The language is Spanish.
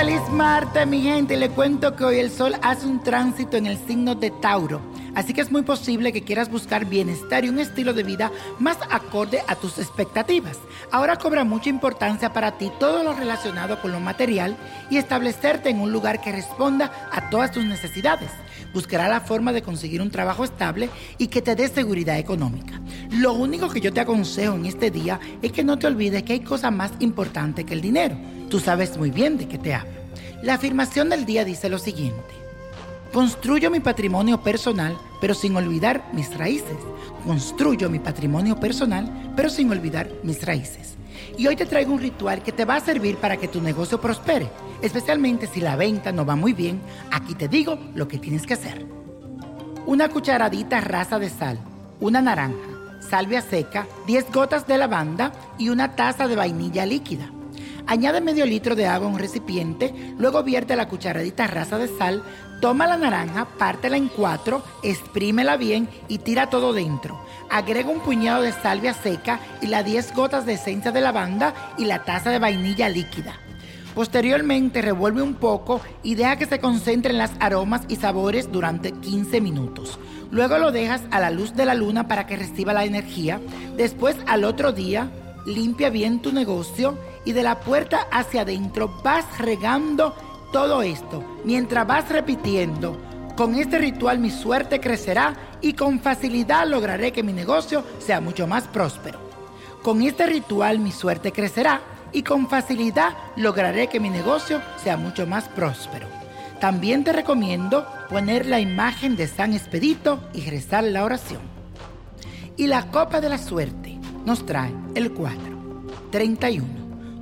tarde, mi gente. Le cuento que hoy el sol hace un tránsito en el signo de Tauro. Así que es muy posible que quieras buscar bienestar y un estilo de vida más acorde a tus expectativas. Ahora cobra mucha importancia para ti todo lo relacionado con lo material y establecerte en un lugar que responda a todas tus necesidades. Buscará la forma de conseguir un trabajo estable y que te dé seguridad económica. Lo único que yo te aconsejo en este día es que no te olvides que hay cosas más importantes que el dinero. Tú sabes muy bien de qué te hablo. La afirmación del día dice lo siguiente. Construyo mi patrimonio personal, pero sin olvidar mis raíces. Construyo mi patrimonio personal, pero sin olvidar mis raíces. Y hoy te traigo un ritual que te va a servir para que tu negocio prospere, especialmente si la venta no va muy bien. Aquí te digo lo que tienes que hacer. Una cucharadita rasa de sal, una naranja, salvia seca, 10 gotas de lavanda y una taza de vainilla líquida. Añade medio litro de agua a un recipiente, luego vierte la cucharadita rasa de sal, toma la naranja, pártela en cuatro, exprímela bien y tira todo dentro. Agrega un puñado de salvia seca y las 10 gotas de esencia de lavanda y la taza de vainilla líquida. Posteriormente revuelve un poco y deja que se concentren las aromas y sabores durante 15 minutos. Luego lo dejas a la luz de la luna para que reciba la energía. Después al otro día limpia bien tu negocio y de la puerta hacia adentro vas regando todo esto mientras vas repitiendo. Con este ritual mi suerte crecerá y con facilidad lograré que mi negocio sea mucho más próspero. Con este ritual mi suerte crecerá y con facilidad lograré que mi negocio sea mucho más próspero. También te recomiendo poner la imagen de San Expedito y rezar la oración. Y la copa de la suerte nos trae el 4, 31,